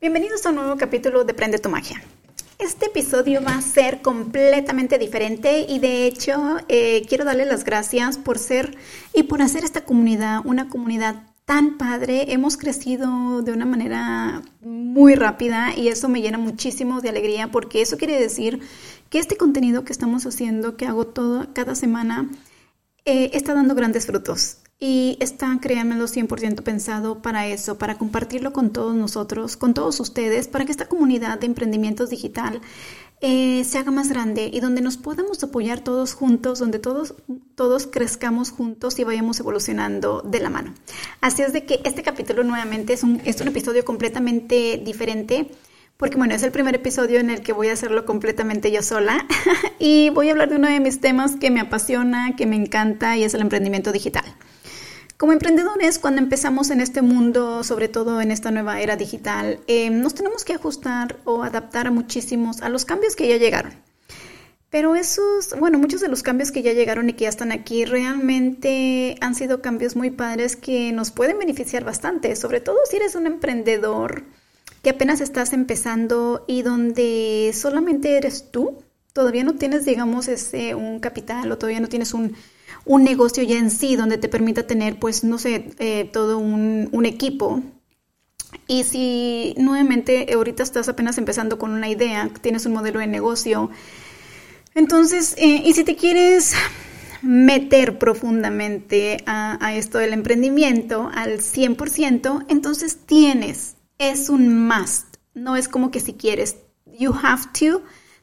Bienvenidos a un nuevo capítulo de Prende tu Magia. Este episodio va a ser completamente diferente y de hecho eh, quiero darle las gracias por ser y por hacer esta comunidad una comunidad tan padre. Hemos crecido de una manera muy rápida y eso me llena muchísimo de alegría porque eso quiere decir que este contenido que estamos haciendo, que hago todo cada semana, eh, está dando grandes frutos y está, créanmelo, 100% pensado para eso, para compartirlo con todos nosotros, con todos ustedes, para que esta comunidad de emprendimientos digital eh, se haga más grande y donde nos podamos apoyar todos juntos, donde todos, todos crezcamos juntos y vayamos evolucionando de la mano. Así es de que este capítulo nuevamente es un, es un episodio completamente diferente porque bueno, es el primer episodio en el que voy a hacerlo completamente yo sola y voy a hablar de uno de mis temas que me apasiona, que me encanta y es el emprendimiento digital. Como emprendedores, cuando empezamos en este mundo, sobre todo en esta nueva era digital, eh, nos tenemos que ajustar o adaptar a muchísimos, a los cambios que ya llegaron. Pero esos, bueno, muchos de los cambios que ya llegaron y que ya están aquí realmente han sido cambios muy padres que nos pueden beneficiar bastante, sobre todo si eres un emprendedor que apenas estás empezando y donde solamente eres tú, todavía no tienes, digamos, ese, un capital o todavía no tienes un, un negocio ya en sí donde te permita tener, pues, no sé, eh, todo un, un equipo. Y si nuevamente ahorita estás apenas empezando con una idea, tienes un modelo de negocio, entonces, eh, y si te quieres meter profundamente a, a, esto del emprendimiento al 100%, entonces tienes, es un must, no es como que si quieres, you have to,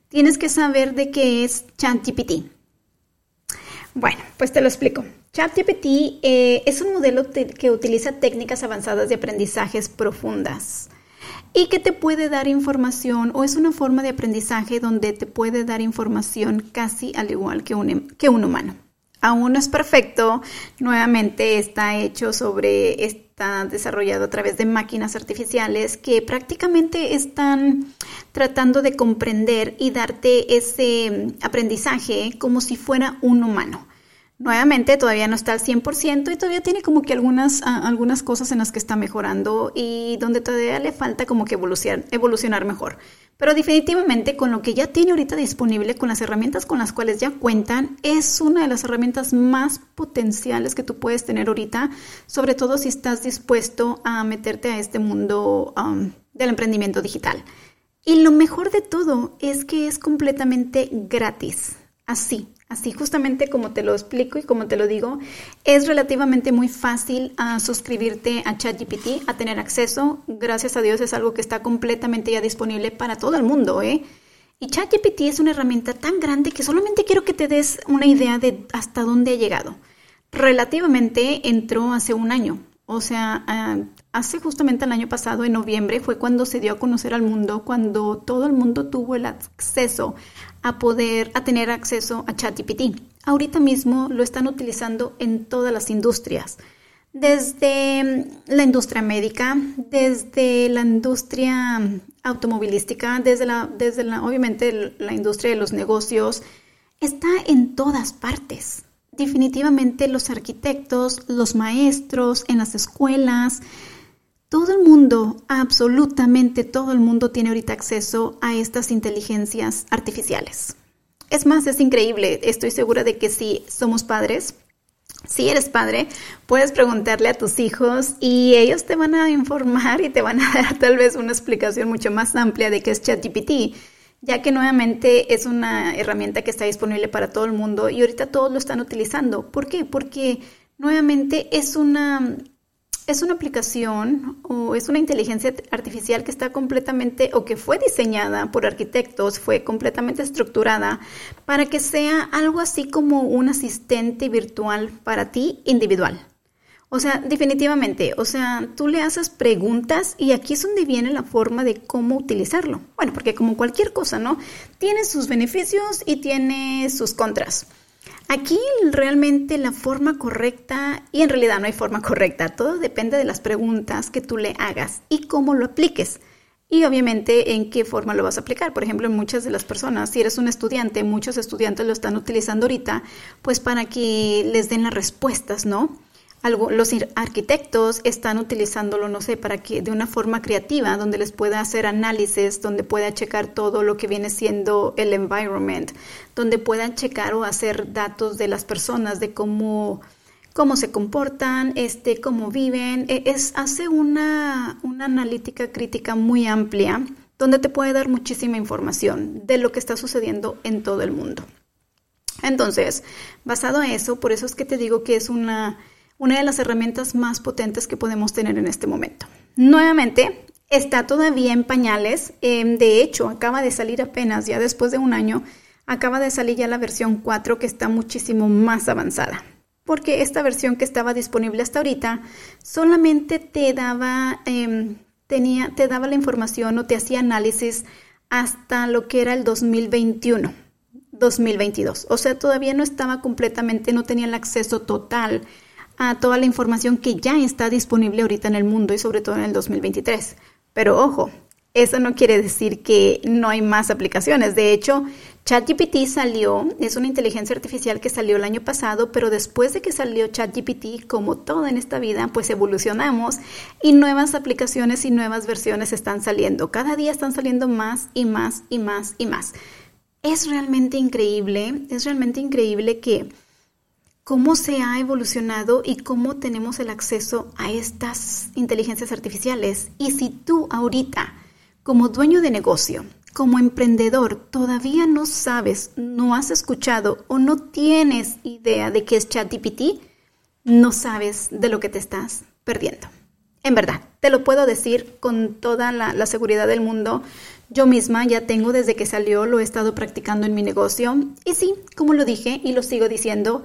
tienes que saber de qué es ChatGPT. Bueno, pues te lo explico. ChatGPT eh, es un modelo que utiliza técnicas avanzadas de aprendizajes profundas y que te puede dar información o es una forma de aprendizaje donde te puede dar información casi al igual que un, que un humano. Aún no es perfecto, nuevamente está hecho sobre, está desarrollado a través de máquinas artificiales que prácticamente están tratando de comprender y darte ese aprendizaje como si fuera un humano. Nuevamente, todavía no está al 100% y todavía tiene como que algunas, algunas cosas en las que está mejorando y donde todavía le falta como que evolucionar, evolucionar mejor. Pero definitivamente con lo que ya tiene ahorita disponible, con las herramientas con las cuales ya cuentan, es una de las herramientas más potenciales que tú puedes tener ahorita, sobre todo si estás dispuesto a meterte a este mundo um, del emprendimiento digital. Y lo mejor de todo es que es completamente gratis, así, Así justamente como te lo explico y como te lo digo, es relativamente muy fácil uh, suscribirte a ChatGPT, a tener acceso. Gracias a Dios es algo que está completamente ya disponible para todo el mundo, ¿eh? Y ChatGPT es una herramienta tan grande que solamente quiero que te des una idea de hasta dónde ha llegado. Relativamente entró hace un año, o sea, uh, hace justamente el año pasado, en noviembre, fue cuando se dio a conocer al mundo, cuando todo el mundo tuvo el acceso a poder, a tener acceso a ChatGPT. Ahorita mismo lo están utilizando en todas las industrias, desde la industria médica, desde la industria automovilística, desde la, desde la, obviamente la industria de los negocios, está en todas partes. Definitivamente los arquitectos, los maestros, en las escuelas, todo el mundo, absolutamente todo el mundo tiene ahorita acceso a estas inteligencias artificiales. Es más, es increíble. Estoy segura de que si somos padres, si eres padre, puedes preguntarle a tus hijos y ellos te van a informar y te van a dar tal vez una explicación mucho más amplia de qué es ChatGPT, ya que nuevamente es una herramienta que está disponible para todo el mundo y ahorita todos lo están utilizando. ¿Por qué? Porque nuevamente es una es una aplicación o es una inteligencia artificial que está completamente o que fue diseñada por arquitectos, fue completamente estructurada para que sea algo así como un asistente virtual para ti individual. O sea, definitivamente, o sea, tú le haces preguntas y aquí es donde viene la forma de cómo utilizarlo. Bueno, porque como cualquier cosa, ¿no? Tiene sus beneficios y tiene sus contras. Aquí realmente la forma correcta, y en realidad no hay forma correcta, todo depende de las preguntas que tú le hagas y cómo lo apliques. Y obviamente en qué forma lo vas a aplicar. Por ejemplo, en muchas de las personas, si eres un estudiante, muchos estudiantes lo están utilizando ahorita, pues para que les den las respuestas, ¿no? Los arquitectos están utilizándolo, no sé, para que de una forma creativa, donde les pueda hacer análisis, donde pueda checar todo lo que viene siendo el environment, donde puedan checar o hacer datos de las personas, de cómo, cómo se comportan, este, cómo viven. E, es, hace una, una analítica crítica muy amplia, donde te puede dar muchísima información de lo que está sucediendo en todo el mundo. Entonces, basado en eso, por eso es que te digo que es una una de las herramientas más potentes que podemos tener en este momento. Nuevamente, está todavía en pañales. Em, de hecho, acaba de salir apenas, ya después de un año, acaba de salir ya la versión 4 que está muchísimo más avanzada. Porque esta versión que estaba disponible hasta ahorita solamente te daba, em, tenía, te daba la información o te hacía análisis hasta lo que era el 2021. 2022. O sea, todavía no estaba completamente, no tenía el acceso total a toda la información que ya está disponible ahorita en el mundo y sobre todo en el 2023. Pero ojo, eso no quiere decir que no hay más aplicaciones. De hecho, ChatGPT salió, es una inteligencia artificial que salió el año pasado, pero después de que salió ChatGPT, como todo en esta vida, pues evolucionamos y nuevas aplicaciones y nuevas versiones están saliendo. Cada día están saliendo más y más y más y más. Es realmente increíble, es realmente increíble que cómo se ha evolucionado y cómo tenemos el acceso a estas inteligencias artificiales. Y si tú ahorita, como dueño de negocio, como emprendedor, todavía no sabes, no has escuchado o no tienes idea de qué es ChatGPT, no sabes de lo que te estás perdiendo. En verdad, te lo puedo decir con toda la, la, seguridad del mundo. Yo misma ya tengo desde que salió, lo he estado practicando en mi negocio. Y sí, como lo dije y lo sigo diciendo,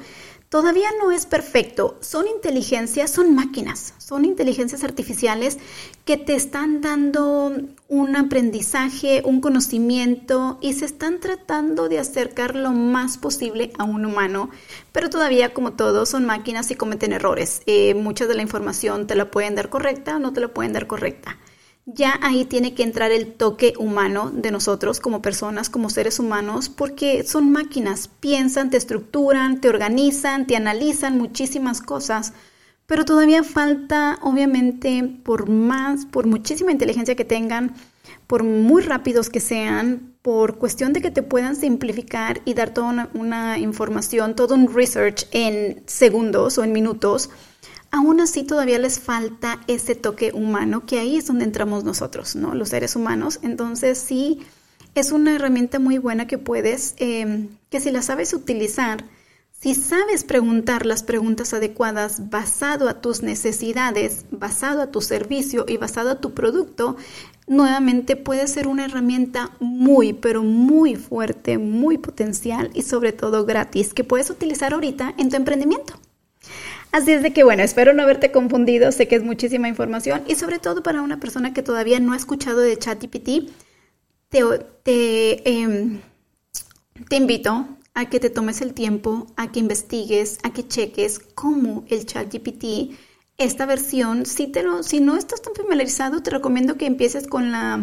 todavía no es perfecto. Son inteligencias, son máquinas, son inteligencias artificiales que te están dando un aprendizaje, un conocimiento y se están tratando de acercar lo más posible a un humano. Pero todavía, como todo, son máquinas y cometen errores. Eh, mucha de la información te la pueden dar correcta o no te la pueden dar correcta ya ahí tiene que entrar el toque humano de nosotros como personas, como seres humanos, porque son máquinas, piensan, te estructuran, te organizan, te analizan muchísimas cosas, pero todavía falta, obviamente, por más, por muchísima inteligencia que tengan, por muy rápidos que sean, por cuestión de que te puedan simplificar y dar toda una, información, todo un research en segundos o en minutos, aún así todavía les falta ese toque humano, que ahí es donde entramos nosotros, ¿no? Los seres humanos. Entonces sí, es una herramienta muy buena que puedes, em, que si la sabes utilizar, si sabes preguntar las preguntas adecuadas basado a tus necesidades, basado a tu servicio y basado a tu producto, nuevamente puede ser una herramienta muy, pero muy fuerte, muy potencial y sobre todo gratis que puedes utilizar ahorita en tu emprendimiento. Así es de que, bueno, espero no haberte confundido, sé que es muchísima información y sobre todo para una persona que todavía no ha escuchado de ChatGPT, te, te, em, invito a que te tomes el tiempo, a que investigues, a que cheques cómo el ChatGPT, esta versión, si no estás tan familiarizado, te recomiendo que empieces con la,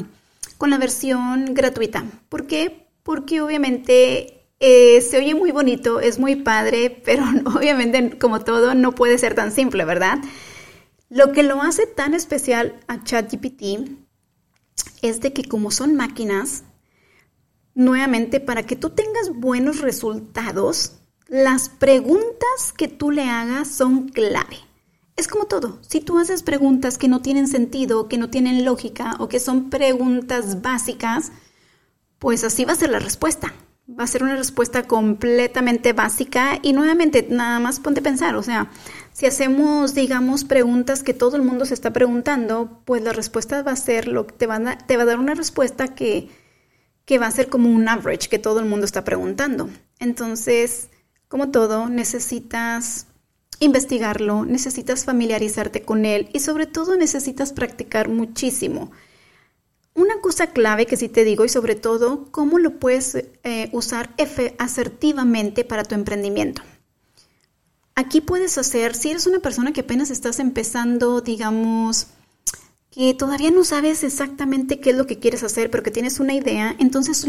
con la versión gratuita. ¿Por qué? Porque obviamente eh, se oye muy bonito, es muy padre, pero obviamente como todo no puede ser tan simple, ¿verdad? Lo que lo hace tan especial a ChatGPT es de que como son máquinas, nuevamente para que tú tengas buenos resultados, las preguntas que tú le hagas son clave. Es como todo, si tú haces preguntas que no tienen sentido, que no tienen lógica o que son preguntas básicas, pues así va a ser la respuesta va a ser una respuesta completamente básica y nuevamente nada más ponte a pensar, o sea, si hacemos, digamos, preguntas que todo el mundo se está preguntando, pues la respuesta va a ser lo que te va a, te va a dar una respuesta que, que va a ser como un average que todo el mundo está preguntando. Entonces, como todo, necesitas investigarlo, necesitas familiarizarte con él y sobre todo necesitas practicar muchísimo. Una cosa clave que sí te digo y sobre todo cómo lo puedes eh, usar asertivamente para tu emprendimiento. Aquí puedes hacer, si eres una persona que apenas estás empezando, digamos, que todavía no sabes exactamente qué es lo que quieres hacer, pero que tienes una idea, entonces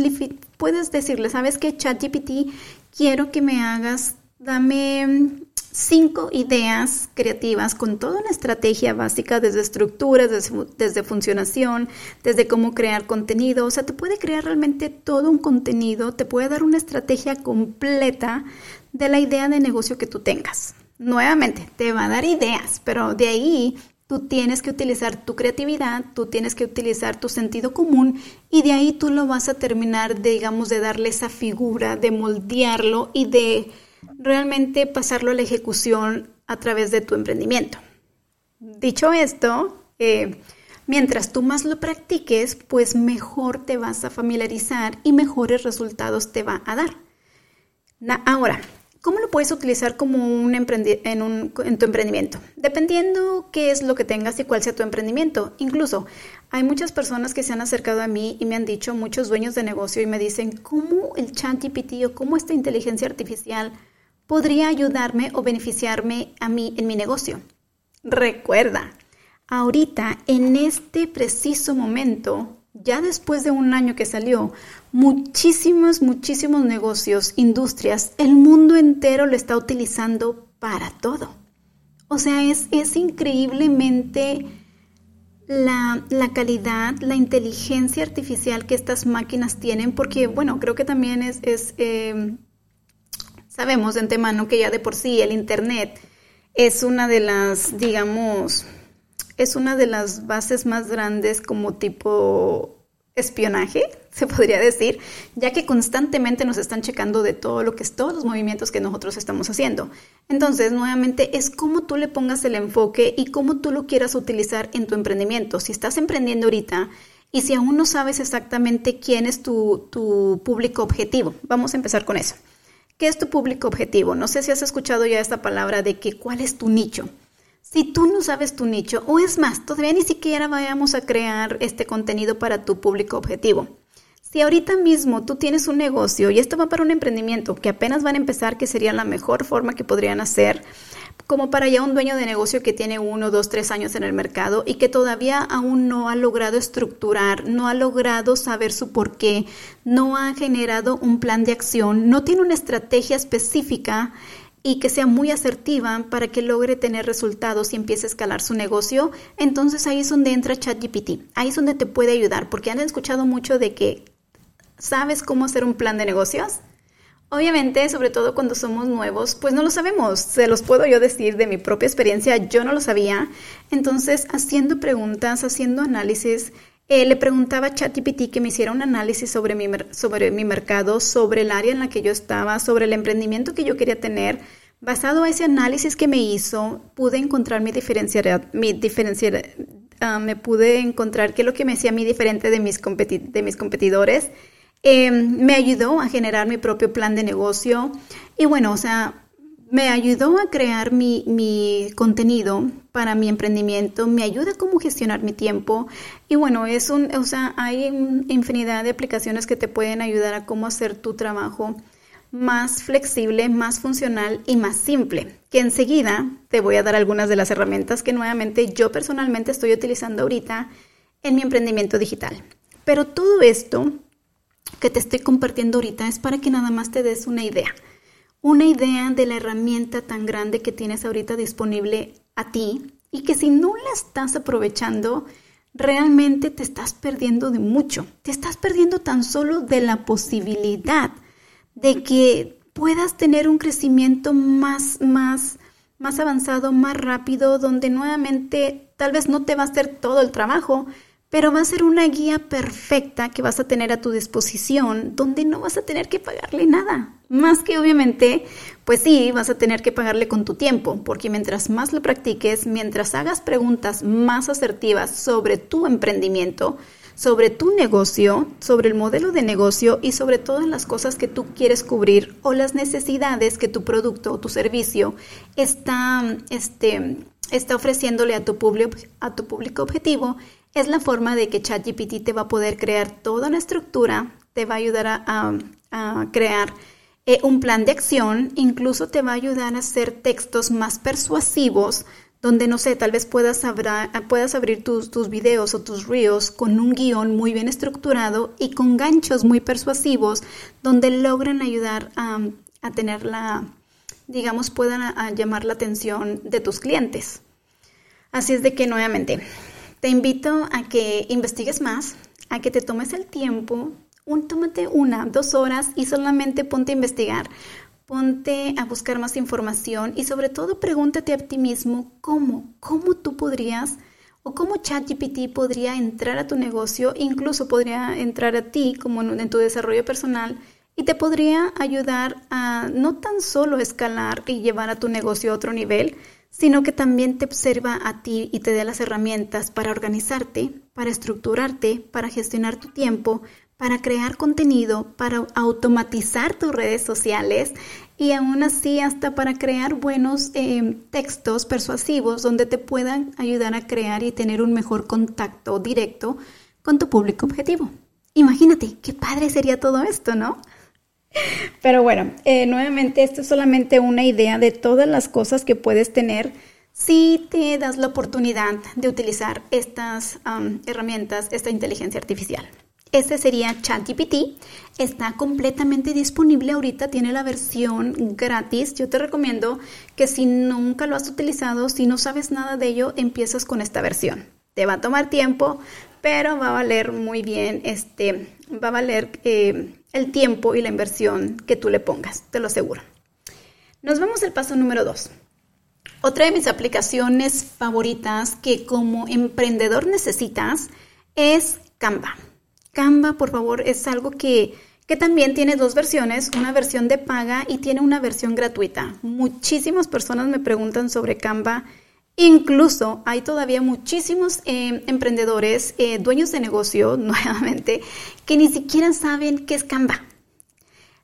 puedes decirle, ¿sabes qué? ChatGPT, quiero que me hagas, dame cinco ideas creativas con toda una estrategia básica desde estructuras, desde, funcionación, desde cómo crear contenido. O sea, te puede crear realmente todo un contenido, te puede dar una estrategia completa de la idea de negocio que tú tengas. Nuevamente, te va a dar ideas, pero de ahí tú tienes que utilizar tu creatividad, tú tienes que utilizar tu sentido común y de ahí tú lo vas a terminar, digamos, de darle esa figura, de moldearlo y de realmente pasarlo a la ejecución a través de tu emprendimiento. Dicho esto, eh, mientras tú más lo practiques, pues mejor te vas a familiarizar y mejores resultados te va a dar. ahora, ¿cómo lo puedes utilizar como un en, en tu emprendimiento? Dependiendo qué es lo que tengas y cuál sea tu emprendimiento. Incluso hay muchas personas que se han acercado a mí y me han dicho, muchos dueños de negocio, y me dicen, ¿cómo el chat GPT o cómo esta inteligencia artificial podría ayudarme o beneficiarme a mí en mi negocio. Recuerda, ahorita, en este preciso momento, ya después de un año que salió, muchísimos, muchísimos negocios, industrias, el mundo entero lo está utilizando para todo. O sea, es, es increíblemente la, calidad, la inteligencia artificial que estas máquinas tienen, porque, bueno, creo que también es, eh, Sabemos de antemano que ya de por sí el Internet es una de las, digamos, es una de las bases más grandes como tipo espionaje, se podría decir, ya que constantemente nos están checando de todo lo que es, todos los movimientos que nosotros estamos haciendo. Entonces, nuevamente, es cómo tú le pongas el enfoque y cómo tú lo quieras utilizar en tu emprendimiento. Si estás emprendiendo ahorita y si aún no sabes exactamente quién es tu, tu público objetivo, vamos a empezar con eso. ¿Qué es tu público objetivo? No sé si has escuchado ya esta palabra de que cuál es tu nicho. Si tú no sabes tu nicho, o es más, todavía ni siquiera vayamos a crear este contenido para tu público objetivo. Si ahorita mismo tú tienes un negocio y esto va para un emprendimiento que apenas van a empezar, que sería la mejor forma que podrían hacer, como para ya un dueño de negocio que tiene uno, dos, tres años en el mercado y que todavía aún no ha logrado estructurar, no ha logrado saber su porqué, no ha generado un plan de acción, no tiene una estrategia específica y que sea muy asertiva para que logre tener resultados y empiece a escalar su negocio, entonces ahí es donde entra ChatGPT. Ahí es donde te puede ayudar, porque han escuchado mucho de que sabes cómo hacer un plan de negocios. Obviamente, sobre todo cuando somos nuevos, pues no lo sabemos. Se los puedo yo decir de mi propia experiencia, yo no lo sabía. Entonces, haciendo preguntas, haciendo análisis, eh, le preguntaba a ChatGPT que me hiciera un análisis sobre mi, sobre mi mercado, sobre el área en la que yo estaba, sobre el emprendimiento que yo quería tener. Basado a ese análisis que me hizo, pude encontrar mi diferencial, mi diferencial ah, me pude encontrar qué es lo que me hacía a mí diferente de mis, de mis competidores Em, me ayudó a generar mi propio plan de negocio y bueno, o sea, me ayudó a crear mi, mi, contenido para mi emprendimiento, me ayuda a cómo gestionar mi tiempo y bueno, es un, o sea, hay infinidad de aplicaciones que te pueden ayudar a cómo hacer tu trabajo más flexible, más funcional y más simple. Que enseguida te voy a dar algunas de las herramientas que nuevamente yo personalmente estoy utilizando ahorita en mi emprendimiento digital. Pero todo esto que te estoy compartiendo ahorita es para que nada más te des una idea. Una idea de la herramienta tan grande que tienes ahorita disponible a ti y que si no la estás aprovechando, realmente te estás perdiendo de mucho. Te estás perdiendo tan solo de la posibilidad de que puedas tener un crecimiento más, más, más avanzado, más rápido, donde nuevamente tal vez no te va a hacer todo el trabajo, pero va a ser una guía perfecta que vas a tener a tu disposición, donde no vas a tener que pagarle nada. Más que obviamente, pues sí, vas a tener que pagarle con tu tiempo, porque mientras más lo practiques, mientras hagas preguntas más asertivas sobre tu emprendimiento, sobre tu negocio, sobre el modelo de negocio y sobre todas las cosas que tú quieres cubrir o las necesidades que tu producto o tu servicio está, este, está ofreciéndole a tu, a tu público objetivo, es la forma de que ChatGPT te va a poder crear toda una estructura, te va a ayudar a, crear eh, un plan de acción, incluso te va a ayudar a hacer textos más persuasivos, donde no sé, tal vez puedas, abrir tus, videos o tus reels con un guion muy bien estructurado y con ganchos muy persuasivos, donde logran ayudar a tener la, digamos, puedan llamar la atención de tus clientes. Así es de que nuevamente te invito a que investigues más, a que te tomes el tiempo, un, tómate una, dos horas y solamente ponte a investigar, ponte a buscar más información y sobre todo pregúntate a ti mismo cómo, cómo tú podrías o cómo ChatGPT podría entrar a tu negocio, incluso podría entrar a ti como en tu desarrollo personal y te podría ayudar a no tan solo escalar y llevar a tu negocio a otro nivel, sino que también te observa a ti y te dé las herramientas para organizarte, para estructurarte, para gestionar tu tiempo, para crear contenido, para automatizar tus redes sociales y aún así hasta para crear buenos eh, textos persuasivos donde te puedan ayudar a crear y tener un mejor contacto directo con tu público objetivo. Imagínate, qué padre sería todo esto, ¿no? Pero bueno, eh, nuevamente esto es solamente una idea de todas las cosas que puedes tener si te das la oportunidad de utilizar estas herramientas, esta inteligencia artificial. Este sería ChatGPT. Está completamente disponible ahorita, tiene la versión gratis. Yo te recomiendo que si nunca lo has utilizado, si no sabes nada de ello, empiezas con esta versión. Te va a tomar tiempo, pero va a valer muy bien, este, va a valer eh, el tiempo y la inversión que tú le pongas, te lo aseguro. Nos vamos al paso número dos. Otra de mis aplicaciones favoritas que como emprendedor necesitas es Canva. Canva, por favor, es algo que, que también tiene dos versiones, una versión de paga y tiene una versión gratuita. Muchísimas personas me preguntan sobre Canva Incluso hay todavía muchísimos eh, emprendedores, eh, dueños de negocio, nuevamente, que ni siquiera saben qué es Canva.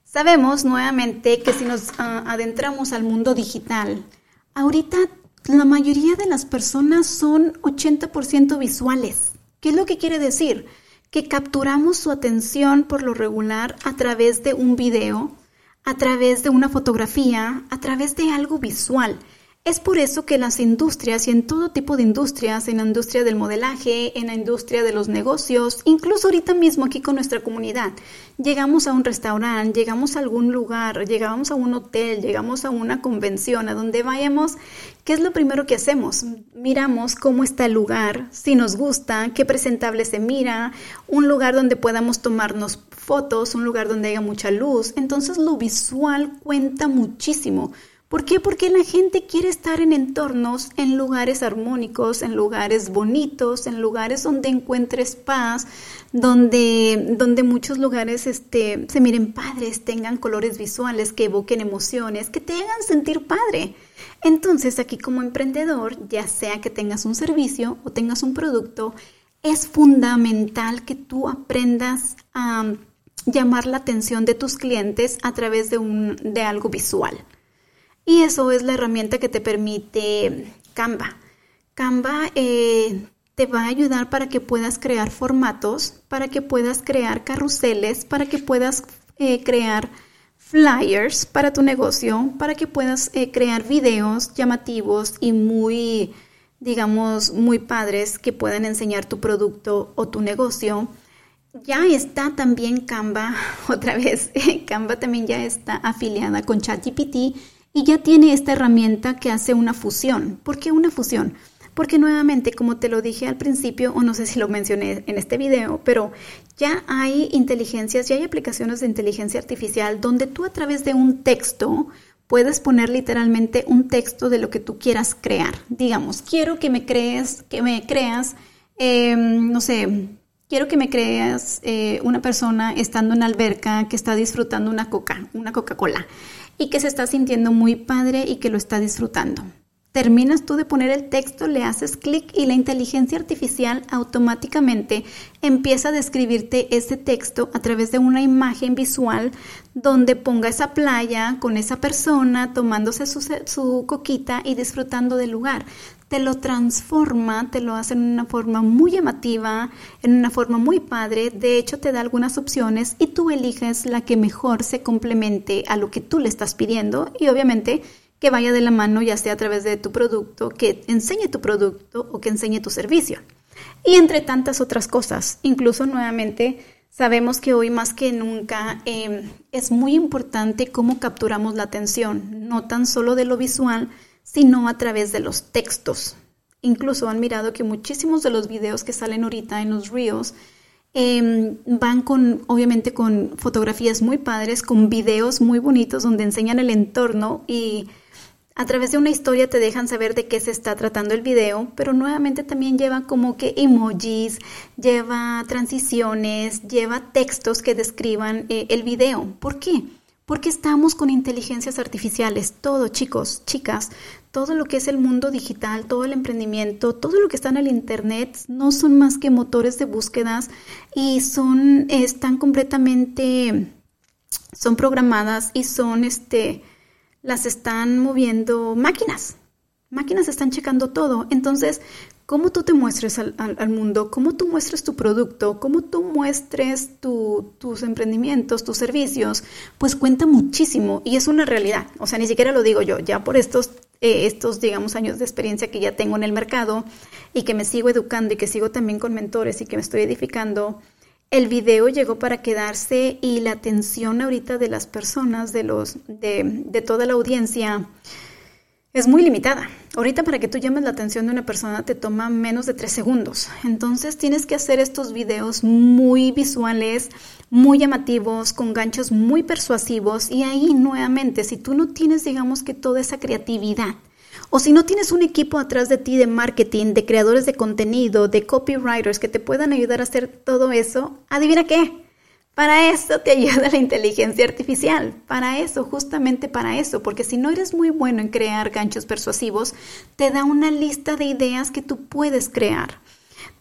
Sabemos nuevamente que si nos ah, adentramos al mundo digital, ahorita la mayoría de las personas son 80% visuales. ¿Qué es lo que quiere decir? Que capturamos su atención por lo regular a través de un video, a través de una fotografía, a través de algo visual. Es por eso que las industrias y en todo tipo de industrias, en la industria del modelaje, en la industria de los negocios, incluso ahorita mismo aquí con nuestra comunidad, llegamos a un restaurante, llegamos a algún lugar, llegamos a un hotel, llegamos a una convención, a donde vayamos, ¿qué es lo primero que hacemos? Miramos cómo está el lugar, si nos gusta, qué presentable se mira, un lugar donde podamos tomarnos fotos, un lugar donde haya mucha luz. Entonces lo visual cuenta muchísimo ¿Por qué? Porque la gente quiere estar en entornos, en lugares armónicos, en lugares bonitos, en lugares donde encuentres paz, donde, donde muchos lugares este, se miren padres, tengan colores visuales que evoquen emociones, que te hagan sentir padre. Entonces aquí como emprendedor, ya sea que tengas un servicio o tengas un producto, es fundamental que tú aprendas a llamar la atención de tus clientes a través de, un, de algo visual. Y eso es la herramienta que te permite Canva. Canva eh, te va a ayudar para que puedas crear formatos, para que puedas crear carruseles, para que puedas eh, crear flyers para tu negocio, para que puedas eh, crear videos llamativos y muy, digamos, muy padres que puedan enseñar tu producto o tu negocio. Ya está también Canva, otra vez, Canva también ya está afiliada con ChatGPT y ya tiene esta herramienta que hace una fusión. ¿Por qué una fusión? Porque nuevamente, como te lo dije al principio, o no sé si lo mencioné en este video, pero ya hay inteligencias, ya hay aplicaciones de inteligencia artificial donde tú a través de un texto puedes poner literalmente un texto de lo que tú quieras crear. Digamos, quiero que me crees, que me creas, em, no sé, quiero que me creas eh, una persona estando en la alberca que está disfrutando una coca, una Coca-Cola y que se está sintiendo muy padre y que lo está disfrutando. Terminas tú de poner el texto, le haces clic y la inteligencia artificial automáticamente empieza a describirte ese texto a través de una imagen visual donde ponga esa playa con esa persona tomándose su, su coquita y disfrutando del lugar te lo transforma, te lo hace en una forma muy llamativa, en una forma muy padre. De hecho, te da algunas opciones y tú eliges la que mejor se complemente a lo que tú le estás pidiendo y obviamente que vaya de la mano ya sea a través de tu producto, que enseñe tu producto o que enseñe tu servicio. Y entre tantas otras cosas, incluso nuevamente Sabemos que hoy más que nunca em, es muy importante cómo capturamos la atención, no tan solo de lo visual, sino a través de los textos. Incluso han mirado que muchísimos de los videos que salen ahorita en los Reels em, van con, obviamente, con fotografías muy padres, con videos muy bonitos donde enseñan el entorno y a través de una historia te dejan saber de qué se está tratando el video, pero nuevamente también lleva como que emojis, lleva transiciones, lleva textos que describan eh, el video. ¿Por qué? Porque estamos con inteligencias artificiales, todo chicos, chicas, todo lo que es el mundo digital, todo el emprendimiento, todo lo que está en el internet no son más que motores de búsquedas y son están completamente son programadas y son este las están moviendo máquinas. Máquinas están checando todo. Entonces, cómo tú te muestres al, mundo, cómo tú muestres tu producto, cómo tú muestres tus emprendimientos, tus servicios, pues cuenta muchísimo y es una realidad. O sea, ni siquiera lo digo yo, ya por estos, eh, estos, digamos, años de experiencia que ya tengo en el mercado y que me sigo educando y que sigo también con mentores y que me estoy edificando, el video llegó para quedarse y la atención ahorita de las personas, de, los, de, toda la audiencia, es muy limitada. Ahorita para que tú llames la atención de una persona te toma menos de tres segundos. Entonces tienes que hacer estos videos muy visuales, muy llamativos, con ganchos muy persuasivos y ahí nuevamente, si tú no tienes digamos que toda esa creatividad, o si no tienes un equipo atrás de ti de marketing, de creadores de contenido, de copywriters que te puedan ayudar a hacer todo eso, adivina qué. Para eso te ayuda la inteligencia artificial, para eso, justamente para eso, porque si no eres muy bueno en crear ganchos persuasivos, te da una lista de ideas que tú puedes crear.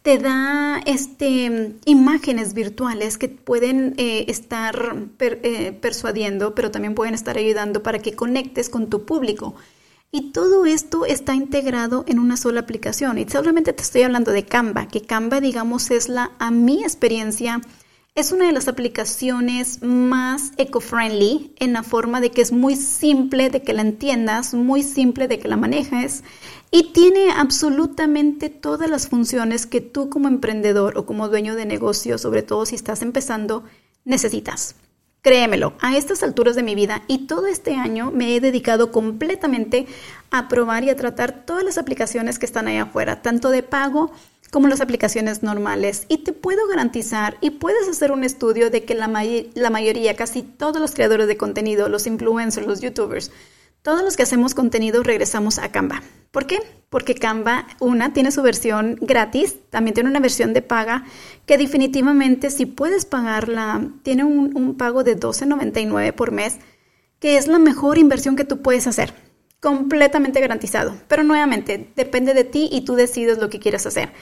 Te da este, imágenes virtuales que pueden eh, estar eh, persuadiendo, pero también pueden estar ayudando para que conectes con tu público. Y todo esto está integrado en una sola aplicación. Y solamente te estoy hablando de Canva, que Canva, digamos, es la, a mi experiencia, es una de las aplicaciones más eco-friendly en la forma de que es muy simple de que la entiendas, muy simple de que la manejes y tiene absolutamente todas las funciones que tú como emprendedor o como dueño de negocio, sobre todo si estás empezando, necesitas. Créemelo, a estas alturas de mi vida y todo este año me he dedicado completamente a probar y a tratar todas las aplicaciones que están ahí afuera, tanto de pago como las aplicaciones normales. Y te puedo garantizar y puedes hacer un estudio de que la, la mayoría, casi todos los creadores de contenido, los influencers, los youtubers, todos los que hacemos contenido regresamos a Canva. ¿Por qué? Porque Canva, una, tiene su versión gratis, también tiene una versión de paga, que definitivamente si puedes pagarla, tiene un, pago de $12.99 por mes, que es la mejor inversión que tú puedes hacer. Completamente garantizado. Pero nuevamente, depende de ti y tú decides lo que quieras hacer.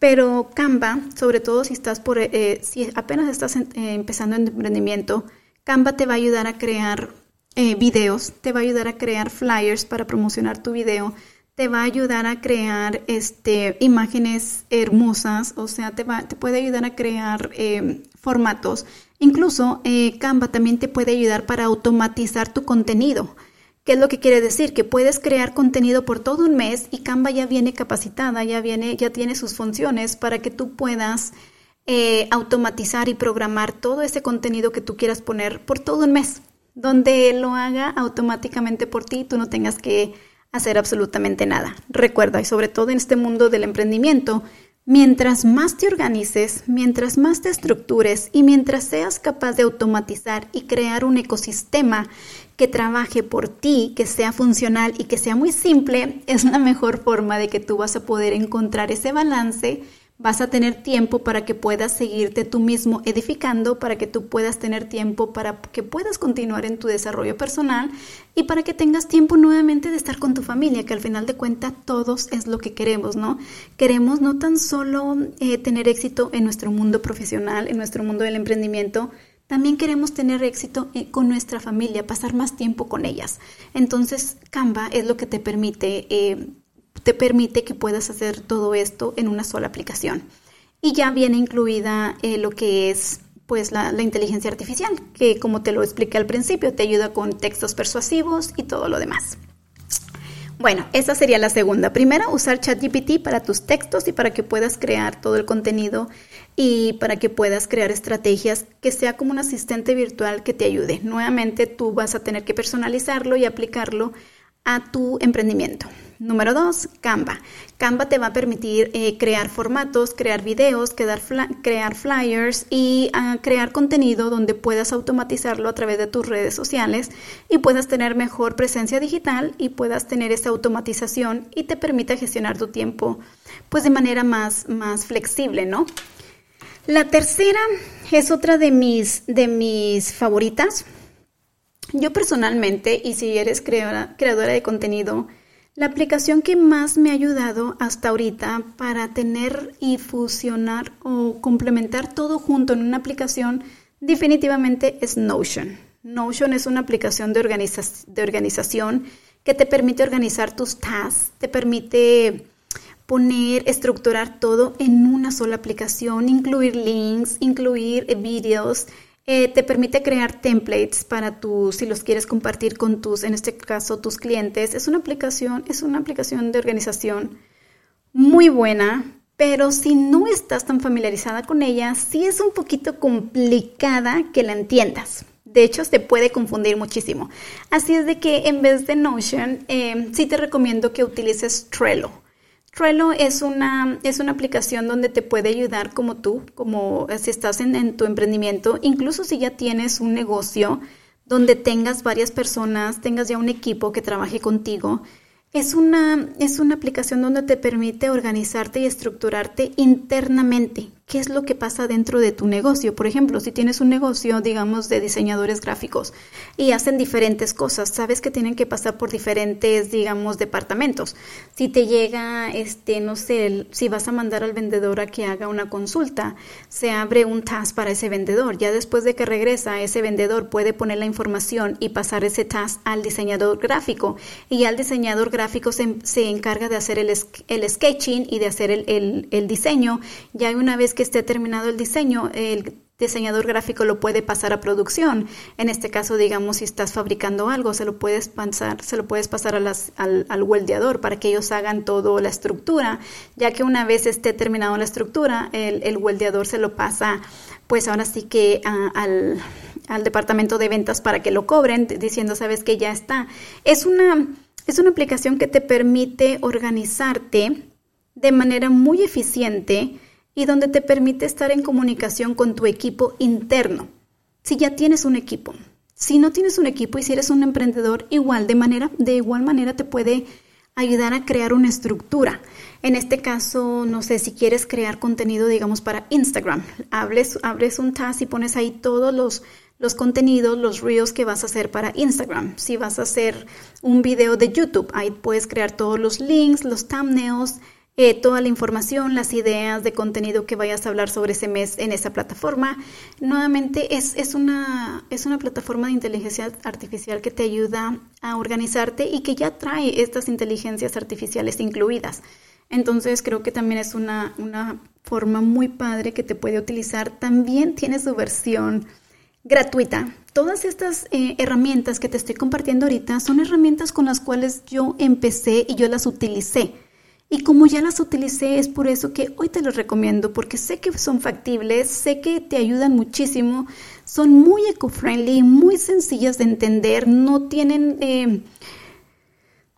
Pero Canva, sobre todo si estás por, eh, si apenas estás eh, empezando en emprendimiento, Canva te va a ayudar a crear eh, videos, te va a ayudar a crear flyers para promocionar tu video, te va a ayudar a crear este, imágenes hermosas, o sea, te, va, te puede ayudar a crear eh, formatos. Incluso eh, Canva también te puede ayudar para automatizar tu contenido. ¿Qué es lo que quiere decir? Que puedes crear contenido por todo un mes y Canva ya viene capacitada, ya viene, ya tiene sus funciones para que tú puedas automatizar y programar todo ese contenido que tú quieras poner por todo un mes donde lo haga automáticamente por ti y tú no tengas que hacer absolutamente nada. Recuerda, y sobre todo en este mundo del emprendimiento, mientras más te organices, mientras más te estructures y mientras seas capaz de automatizar y crear un ecosistema que trabaje por ti, que sea funcional y que sea muy simple, es la mejor forma de que tú vas a poder encontrar ese balance vas a tener tiempo para que puedas seguirte tú mismo edificando, para que tú puedas tener tiempo para que puedas continuar en tu desarrollo personal y para que tengas tiempo nuevamente de estar con tu familia, que al final de cuentas todos es lo que queremos, ¿no? Queremos no tan solo eh, tener éxito en nuestro mundo profesional, en nuestro mundo del emprendimiento, también queremos tener éxito eh, con nuestra familia, pasar más tiempo con ellas. Entonces, Canva es lo que te permite eh, te permite que puedas hacer todo esto en una sola aplicación. Y ya viene incluida eh, lo que es pues la, inteligencia artificial, que como te lo expliqué al principio, te ayuda con textos persuasivos y todo lo demás. Bueno, esa sería la segunda. Primero, usar ChatGPT para tus textos y para que puedas crear todo el contenido y para que puedas crear estrategias que sea como un asistente virtual que te ayude. Nuevamente, tú vas a tener que personalizarlo y aplicarlo a tu emprendimiento. Número dos, Canva. Canva te va a permitir eh, crear formatos, crear videos, crear, flyers y ah, crear contenido donde puedas automatizarlo a través de tus redes sociales y puedas tener mejor presencia digital y puedas tener esa automatización y te permita gestionar tu tiempo pues de manera más, más flexible, ¿no? La tercera es otra de mis, de mis favoritas. Yo personalmente, y si eres creadora de contenido, la aplicación que más me ha ayudado hasta ahorita para tener y fusionar o complementar todo junto en una aplicación definitivamente es Notion. Notion es una aplicación de, organización que te permite organizar tus tasks, te permite poner, estructurar todo en una sola aplicación, incluir links, incluir videos, eh, te permite crear templates para tus, si los quieres compartir con tus, en este caso, tus clientes. Es una aplicación, es una aplicación de organización muy buena, pero si no estás tan familiarizada con ella, sí es un poquito complicada que la entiendas. De hecho, te puede confundir muchísimo. Así es de que en vez de Notion, eh, sí te recomiendo que utilices Trello. Trello es una, es una aplicación donde te puede ayudar como tú, como si estás en, en, tu emprendimiento, incluso si ya tienes un negocio donde tengas varias personas, tengas ya un equipo que trabaje contigo. Es una, es una aplicación donde te permite organizarte y estructurarte internamente qué es lo que pasa dentro de tu negocio. Por ejemplo, si tienes un negocio, digamos, de diseñadores gráficos y hacen diferentes cosas, sabes que tienen que pasar por diferentes, digamos, departamentos. Si te llega, este, no sé, si vas a mandar al vendedor a que haga una consulta, se abre un task para ese vendedor. Ya después de que regresa, ese vendedor puede poner la información y pasar ese task al diseñador gráfico. Y ya el diseñador gráfico se, encarga de hacer el, el, sketching y de hacer el, el, el diseño. Ya una vez que esté terminado el diseño, el diseñador gráfico lo puede pasar a producción. En este caso, digamos, si estás fabricando algo, se lo puedes pasar, se lo puedes pasar al, al weldeador para que ellos hagan toda la estructura, ya que una vez esté terminado la estructura, el, el weldeador se lo pasa, pues ahora sí que al, al departamento de ventas para que lo cobren, diciendo, sabes que ya está. Es una, es una aplicación que te permite organizarte de manera muy eficiente y donde te permite estar en comunicación con tu equipo interno. Si ya tienes un equipo, si no tienes un equipo y si eres un emprendedor, igual de manera de igual manera te puede ayudar a crear una estructura. En este caso, no sé si quieres crear contenido, digamos, para Instagram. Hables, abres un task y pones ahí todos los, los contenidos, los reels que vas a hacer para Instagram. Si vas a hacer un video de YouTube, ahí puedes crear todos los links, los thumbnails, eh, toda la información, las ideas de contenido que vayas a hablar sobre ese mes en esa plataforma. Nuevamente es, es, una, es una plataforma de inteligencia artificial que te ayuda a organizarte y que ya trae estas inteligencias artificiales incluidas. Entonces creo que también es una, una forma muy padre que te puede utilizar. También tiene su versión gratuita. Todas estas eh, herramientas que te estoy compartiendo ahorita son herramientas con las cuales yo empecé y yo las utilicé. Y como ya las utilicé, es por eso que hoy te los recomiendo, porque sé que son factibles, sé que te ayudan muchísimo, son muy eco-friendly, muy sencillas de entender, no tienen... Eh,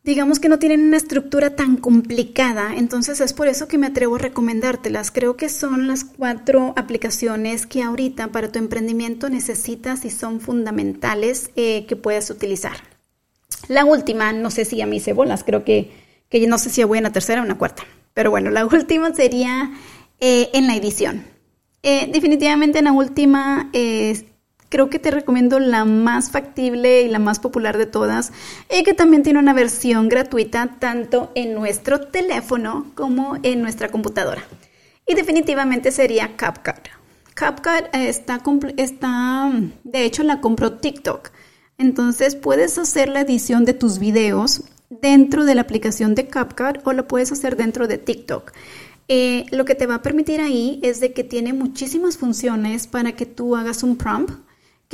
digamos que no tienen una estructura tan complicada, entonces es por eso que me atrevo a recomendártelas. Creo que son las cuatro aplicaciones que ahorita para tu emprendimiento necesitas y son fundamentales eh, que puedas utilizar. La última, no sé si a mí se bolas, creo que que yo no sé si voy en la tercera o en cuarta. Pero bueno, la última sería eh, en la edición. Eh, definitivamente en la última eh, creo que te recomiendo la más factible y la más popular de todas, y que también tiene una versión gratuita tanto en nuestro teléfono como en nuestra computadora. Y definitivamente sería CapCut. CapCut está, está, de hecho la compró TikTok. Entonces puedes hacer la edición de tus videos dentro de la aplicación de CapCut o lo puedes hacer dentro de TikTok. Eh, lo que te va a permitir ahí es de que tiene muchísimas funciones para que tú hagas un prompt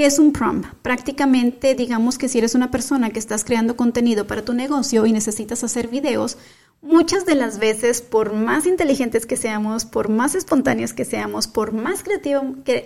¿Qué es un prompt? Prácticamente, digamos que si eres una persona que estás creando contenido para tu negocio y necesitas hacer videos, muchas de las veces, por más inteligentes que seamos, por más espontáneos que seamos, por más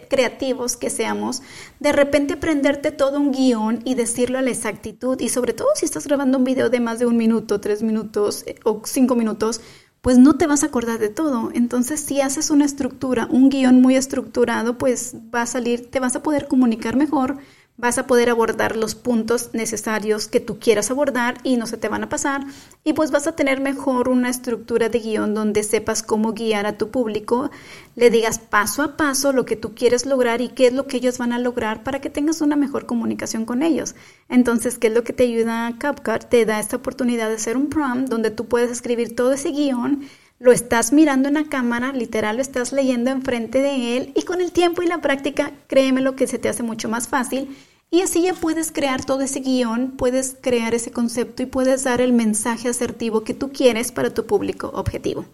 creativos que seamos, de repente aprenderte todo un guion y decirlo a la exactitud, y sobre todo si estás grabando un video de más de un minuto, tres minutos eh, o cinco minutos, pues no te vas a acordar de todo. Entonces, si haces una estructura, un guion muy estructurado, pues va a salir, te vas a poder comunicar mejor, vas a poder abordar los puntos necesarios que tú quieras abordar y no se te van a pasar y pues vas a tener mejor una estructura de guion donde sepas cómo guiar a tu público, le digas paso a paso lo que tú quieres lograr y qué es lo que ellos van a lograr para que tengas una mejor comunicación con ellos. Entonces, ¿qué es lo que te ayuda a CapCut? Te da esta oportunidad de hacer un prompt donde tú puedes escribir todo ese guion lo estás mirando en la cámara, literal lo estás leyendo enfrente de él y con el tiempo y la práctica, créeme lo que se te hace mucho más fácil y así ya puedes crear todo ese guion, puedes crear ese concepto y puedes dar el mensaje asertivo que tú quieres para tu público objetivo.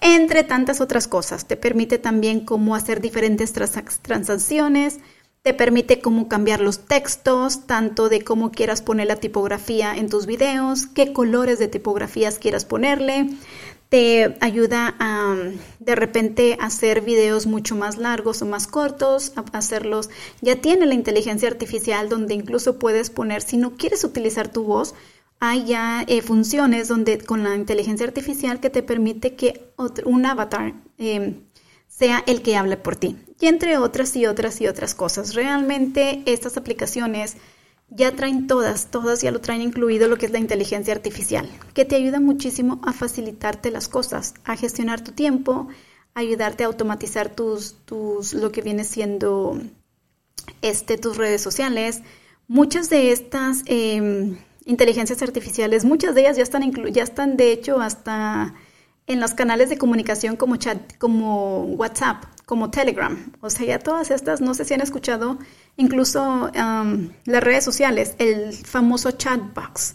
Entre tantas otras cosas, te permite también cómo hacer diferentes transacciones, te permite cómo cambiar los textos, tanto de cómo quieras poner la tipografía en tus videos, qué colores de tipografías quieras ponerle, te ayuda a de repente hacer videos mucho más largos o más cortos, a hacerlos. Ya tiene la inteligencia artificial donde incluso puedes poner, si no quieres utilizar tu voz, hay ya eh, funciones donde con la inteligencia artificial que te permite que un avatar em, sea el que hable por ti. Y entre otras y otras y otras cosas. Realmente estas aplicaciones ya traen todas, todas ya lo traen incluido lo que es la inteligencia artificial, que te ayuda muchísimo a facilitarte las cosas, a gestionar tu tiempo, a ayudarte a automatizar tus, tus, lo que viene siendo este, tus redes sociales. Muchas de estas em, inteligencias artificiales, muchas de ellas ya están, ya están de hecho hasta en los canales de comunicación como chat, como WhatsApp, como Telegram. O sea, ya todas estas, no sé si han escuchado incluso las redes sociales, el famoso chatbox.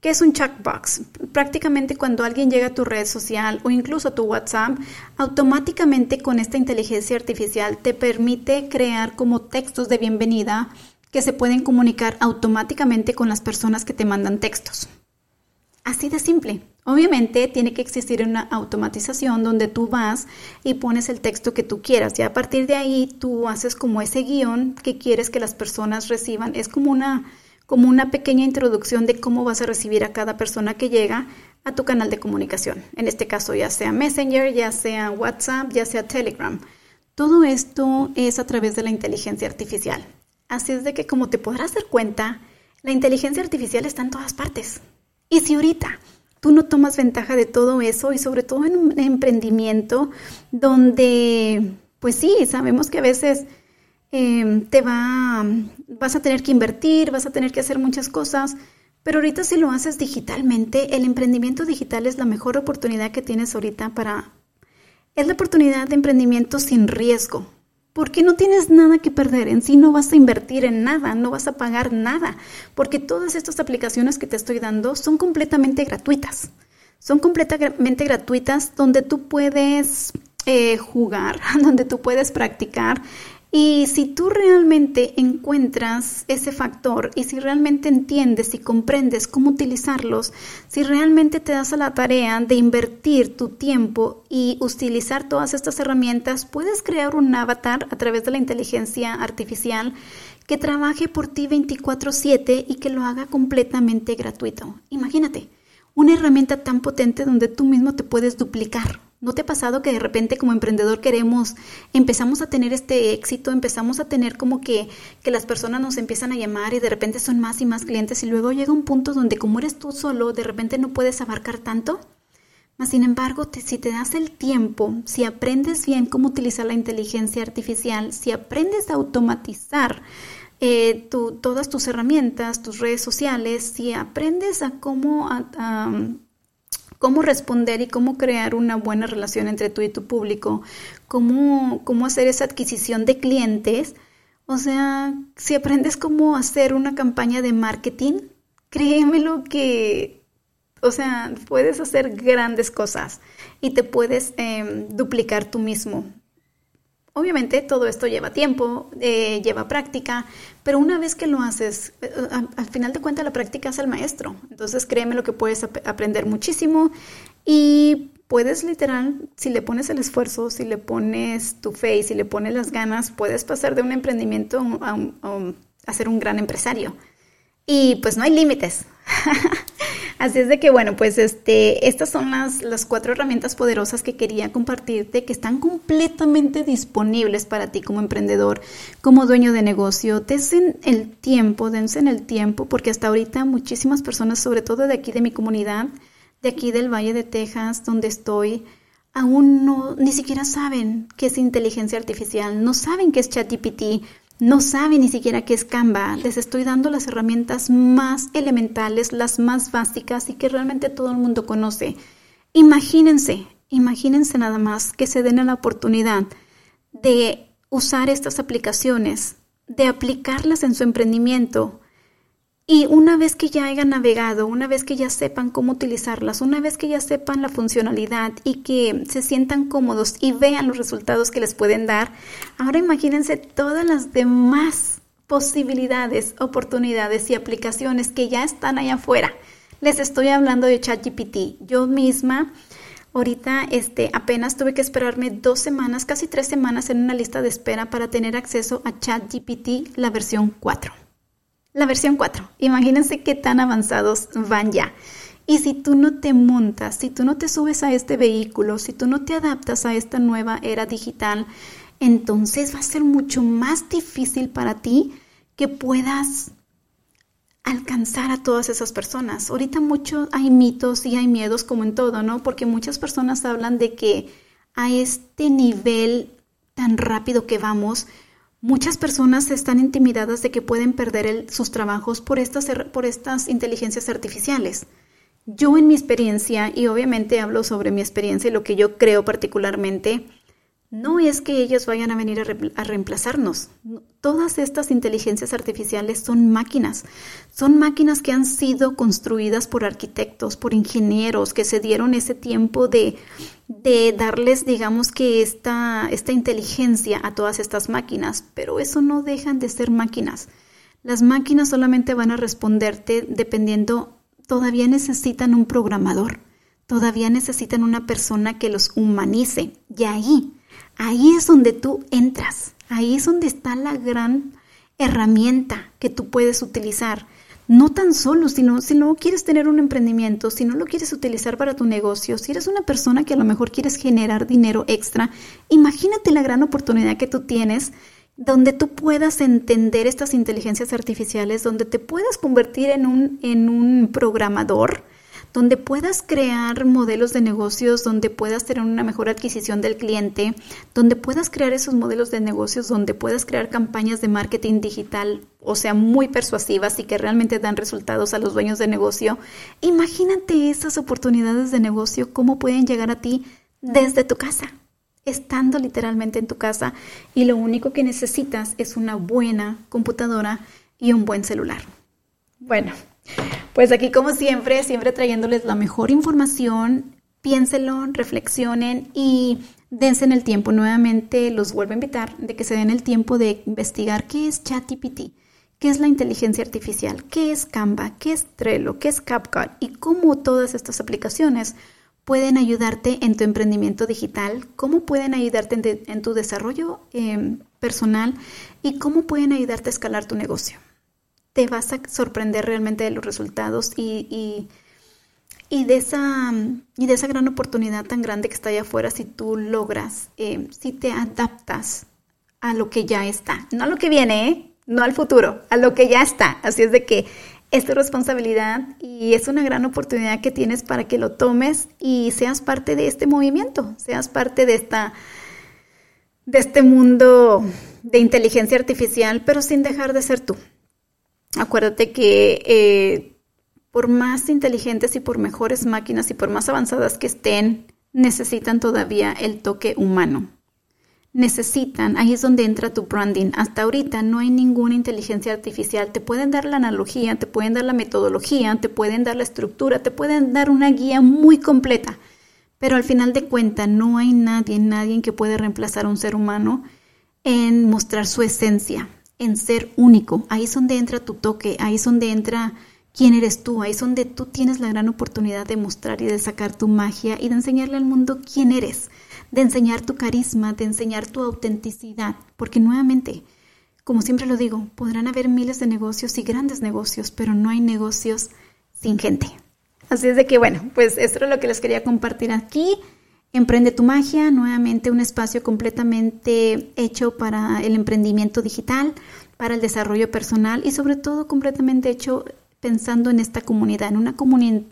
¿Qué es un chatbox? Prácticamente cuando alguien llega a tu red social o incluso a tu WhatsApp, automáticamente con esta inteligencia artificial te permite crear como textos de bienvenida que se pueden comunicar automáticamente con las personas que te mandan textos. Así de simple. Obviamente tiene que existir una automatización donde tú vas y pones el texto que tú quieras y a partir de ahí tú haces como ese guion que quieres que las personas reciban. Es como una, como una pequeña introducción de cómo vas a recibir a cada persona que llega a tu canal de comunicación. En este caso ya sea Messenger, ya sea WhatsApp, ya sea Telegram. Todo esto es a través de la inteligencia artificial. Así es de que como te podrás dar cuenta, la inteligencia artificial está en todas partes. Y si ahorita tú no tomas ventaja de todo eso y sobre todo en un emprendimiento donde, pues sí, sabemos que a veces em, te va, vas a tener que invertir, vas a tener que hacer muchas cosas, pero ahorita si lo haces digitalmente, el emprendimiento digital es la mejor oportunidad que tienes ahorita para... Es la oportunidad de emprendimiento sin riesgo, porque no tienes nada que perder, en sí no vas a invertir en nada, no vas a pagar nada, porque todas estas aplicaciones que te estoy dando son completamente gratuitas. Son completamente gratuitas donde tú puedes eh, jugar, donde tú puedes practicar y si tú realmente encuentras ese factor y si realmente entiendes y comprendes cómo utilizarlos, si realmente te das a la tarea de invertir tu tiempo y utilizar todas estas herramientas, puedes crear un avatar a través de la inteligencia artificial que trabaje por ti 24/7 y que lo haga completamente gratuito. Imagínate, una herramienta tan potente donde tú mismo te puedes duplicar ¿No te ha pasado que de repente como emprendedor queremos, empezamos a tener este éxito, empezamos a tener como que, que las personas nos empiezan a llamar y de repente son más y más clientes y luego llega un punto donde como eres tú solo, de repente no puedes abarcar tanto? Mas, sin embargo, si te das el tiempo, si aprendes bien cómo utilizar la inteligencia artificial, si aprendes a automatizar eh, todas tus herramientas, tus redes sociales, si aprendes a cómo cómo responder y cómo crear una buena relación entre tú y tu público, cómo, cómo hacer esa adquisición de clientes. O sea, si aprendes cómo hacer una campaña de marketing, créemelo que, o sea, puedes hacer grandes cosas y te puedes em, duplicar tú mismo. Obviamente todo esto lleva tiempo, eh, lleva práctica, pero una vez que lo haces, eh, al final de cuentas la práctica es el maestro. Entonces créeme lo que puedes aprender muchísimo y puedes literal, si le pones el esfuerzo, si le pones tu fe y si le pones las ganas, puedes pasar de un emprendimiento a, a ser un gran empresario. Y pues no hay límites. Así es de que, bueno, pues este, estas son las, las cuatro herramientas poderosas que quería compartirte, que están completamente disponibles para ti como emprendedor, como dueño de negocio. Dense el tiempo, dense en el tiempo, porque hasta ahorita muchísimas personas, sobre todo de aquí de mi comunidad, de aquí del Valle de Texas, donde estoy, aún no, ni siquiera saben qué es inteligencia artificial, no saben qué es ChatGPT, no saben ni siquiera qué es Canva. Les estoy dando las herramientas más elementales, las más básicas y que realmente todo el mundo conoce. Imagínense, imagínense nada más que se den la oportunidad de usar estas aplicaciones, de aplicarlas en su emprendimiento, y una vez que ya hayan navegado, una vez que ya sepan cómo utilizarlas, una vez que ya sepan la funcionalidad y que se sientan cómodos y vean los resultados que les pueden dar, ahora imagínense todas las demás posibilidades, oportunidades y aplicaciones que ya están allá afuera. Les estoy hablando de ChatGPT. Yo misma ahorita este, apenas tuve que esperarme dos semanas, casi tres semanas en una lista de espera para tener acceso a ChatGPT, la versión 4 la versión 4. Imagínense qué tan avanzados van ya. Y si tú no te montas, si tú no te subes a este vehículo, si tú no te adaptas a esta nueva era digital, entonces va a ser mucho más difícil para ti que puedas alcanzar a todas esas personas. Ahorita mucho hay mitos y hay miedos como en todo, ¿no? Porque muchas personas hablan de que a este nivel tan rápido que vamos, Muchas personas están intimidadas de que pueden perder sus trabajos por estas, por estas inteligencias artificiales. Yo en mi experiencia, y obviamente hablo sobre mi experiencia y lo que yo creo particularmente, no es que ellos vayan a venir a, reemplazarnos. Todas estas inteligencias artificiales son máquinas. Son máquinas que han sido construidas por arquitectos, por ingenieros, que se dieron ese tiempo de, darles, digamos que, esta, esta inteligencia a todas estas máquinas. Pero eso no dejan de ser máquinas. Las máquinas solamente van a responderte dependiendo, todavía necesitan un programador, todavía necesitan una persona que los humanice. Y ahí Ahí es donde tú entras, ahí es donde está la gran herramienta que tú puedes utilizar. No tan solo, sino si no quieres tener un emprendimiento, si no lo quieres utilizar para tu negocio, si eres una persona que a lo mejor quieres generar dinero extra, imagínate la gran oportunidad que tú tienes donde tú puedas entender estas inteligencias artificiales, donde te puedas convertir en un, en un programador, donde puedas crear modelos de negocios, donde puedas tener una mejor adquisición del cliente, donde puedas crear esos modelos de negocios, donde puedas crear campañas de marketing digital, o sea, muy persuasivas y que realmente dan resultados a los dueños de negocio. Imagínate esas oportunidades de negocio, cómo pueden llegar a ti desde tu casa estando literalmente en tu casa y lo único que necesitas es una buena computadora y un buen celular. Bueno, pues aquí como siempre, siempre trayéndoles la mejor información, piénselo, reflexionen y dense en el tiempo. Nuevamente los vuelvo a invitar de que se den el tiempo de investigar qué es ChatGPT, qué es la inteligencia artificial, qué es Canva, qué es Trello, qué es CapCut y cómo todas estas aplicaciones pueden ayudarte en tu emprendimiento digital, cómo pueden ayudarte en, tu desarrollo em, personal y cómo pueden ayudarte a escalar tu negocio te vas a sorprender realmente de los resultados y, y, de, esa, y de esa gran oportunidad tan grande que está allá afuera si tú logras, eh, si te adaptas a lo que ya está, no a lo que viene, ¿eh? no al futuro, a lo que ya está. Así es de que es tu responsabilidad y es una gran oportunidad que tienes para que lo tomes y seas parte de este movimiento, seas parte de esta de este mundo de inteligencia artificial, pero sin dejar de ser tú. Acuérdate que eh, por más inteligentes y por mejores máquinas y por más avanzadas que estén, necesitan todavía el toque humano. Necesitan, ahí es donde entra tu branding. Hasta ahorita no hay ninguna inteligencia artificial. Te pueden dar la analogía, te pueden dar la metodología, te pueden dar la estructura, te pueden dar una guía muy completa. Pero al final de cuentas no hay nadie, nadie que pueda reemplazar a un ser humano en mostrar su esencia, en ser único. Ahí es donde entra tu toque, ahí es donde entra quién eres tú, ahí es donde tú tienes la gran oportunidad de mostrar y de sacar tu magia y de enseñarle al mundo quién eres, de enseñar tu carisma, de enseñar tu autenticidad, porque nuevamente, como siempre lo digo, podrán haber miles de negocios y grandes negocios, pero no hay negocios sin gente. Así es de que bueno, pues esto es lo que les quería compartir aquí. Emprende tu magia, nuevamente un espacio completamente hecho para el emprendimiento digital, para el desarrollo personal y sobre todo completamente hecho pensando en esta comunidad, en una,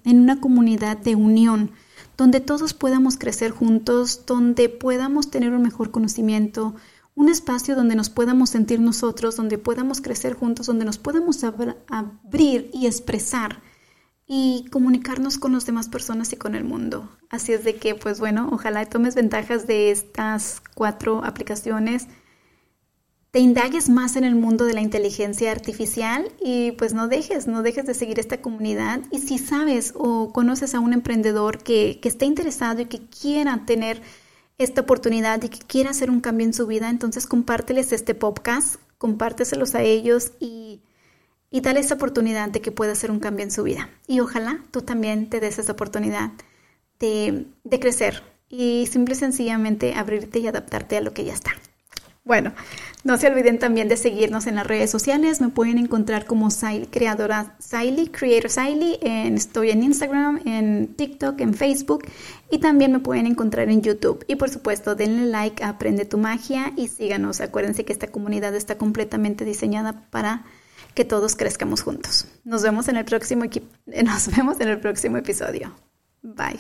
en una comunidad de unión, donde todos podamos crecer juntos, donde podamos tener un mejor conocimiento, un espacio donde nos podamos sentir nosotros, donde podamos crecer juntos, donde nos podamos abrir y expresar y comunicarnos con las demás personas y con el mundo. Así es de que, pues bueno, ojalá tomes ventajas de estas cuatro aplicaciones, te indagues más en el mundo de la inteligencia artificial y pues no dejes, no dejes de seguir esta comunidad. Y si sabes o conoces a un emprendedor que, que esté interesado y que quiera tener esta oportunidad y que quiera hacer un cambio en su vida, entonces compárteles este podcast, compárteselos a ellos y y dale esa oportunidad de que pueda hacer un cambio en su vida. Y ojalá tú también te des esa oportunidad de, crecer y simple y sencillamente abrirte y adaptarte a lo que ya está. Bueno, no se olviden también de seguirnos en las redes sociales. Me pueden encontrar como creadora Siley, Creator Siley. estoy en Instagram, en TikTok, en Facebook y también me pueden encontrar en YouTube. Y por supuesto, denle like Aprende tu Magia y síganos. Acuérdense que esta comunidad está completamente diseñada para que todos crezcamos juntos. Nos vemos en el próximo, nos vemos en el próximo episodio. Bye.